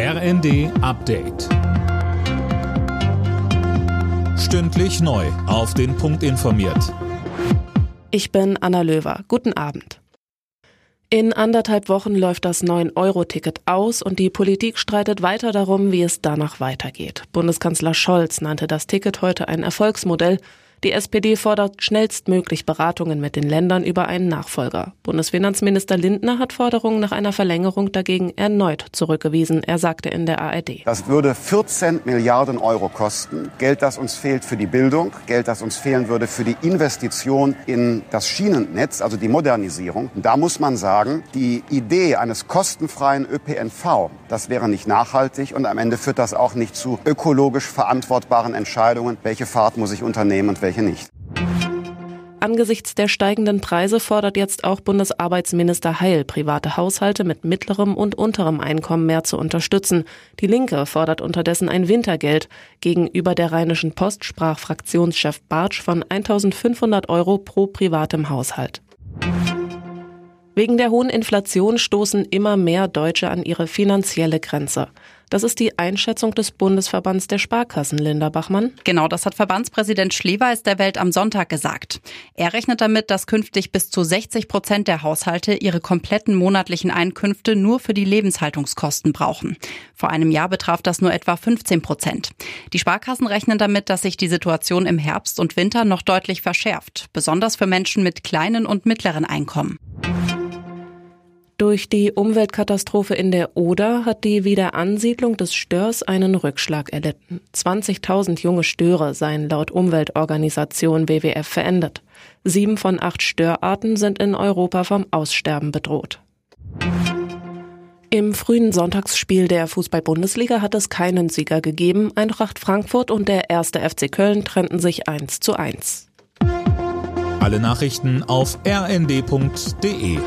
RND Update. Stündlich neu. Auf den Punkt informiert. Ich bin Anna Löwer. Guten Abend. In anderthalb Wochen läuft das 9-Euro-Ticket aus und die Politik streitet weiter darum, wie es danach weitergeht. Bundeskanzler Scholz nannte das Ticket heute ein Erfolgsmodell. Die SPD fordert schnellstmöglich Beratungen mit den Ländern über einen Nachfolger. Bundesfinanzminister Lindner hat Forderungen nach einer Verlängerung dagegen erneut zurückgewiesen. Er sagte in der ARD. Das würde 14 Milliarden Euro kosten. Geld, das uns fehlt für die Bildung, Geld, das uns fehlen würde für die Investition in das Schienennetz, also die Modernisierung. da muss man sagen, die Idee eines kostenfreien ÖPNV, das wäre nicht nachhaltig und am Ende führt das auch nicht zu ökologisch verantwortbaren Entscheidungen, welche Fahrt muss ich unternehmen und welche nicht. Angesichts der steigenden Preise fordert jetzt auch Bundesarbeitsminister Heil, private Haushalte mit mittlerem und unterem Einkommen mehr zu unterstützen. Die Linke fordert unterdessen ein Wintergeld. Gegenüber der Rheinischen Post sprach Fraktionschef Bartsch von 1500 Euro pro privatem Haushalt. Wegen der hohen Inflation stoßen immer mehr Deutsche an ihre finanzielle Grenze. Das ist die Einschätzung des Bundesverbands der Sparkassen, Linda Bachmann. Genau, das hat Verbandspräsident Schleweis der Welt am Sonntag gesagt. Er rechnet damit, dass künftig bis zu 60 Prozent der Haushalte ihre kompletten monatlichen Einkünfte nur für die Lebenshaltungskosten brauchen. Vor einem Jahr betraf das nur etwa 15 Prozent. Die Sparkassen rechnen damit, dass sich die Situation im Herbst und Winter noch deutlich verschärft, besonders für Menschen mit kleinen und mittleren Einkommen. Durch die Umweltkatastrophe in der Oder hat die Wiederansiedlung des Störs einen Rückschlag erlitten. 20.000 junge Störe seien laut Umweltorganisation WWF verändert. Sieben von acht Störarten sind in Europa vom Aussterben bedroht. Im frühen Sonntagsspiel der Fußball-Bundesliga hat es keinen Sieger gegeben. Eintracht Frankfurt und der erste FC Köln trennten sich 1 zu 1. Alle Nachrichten auf rnd.de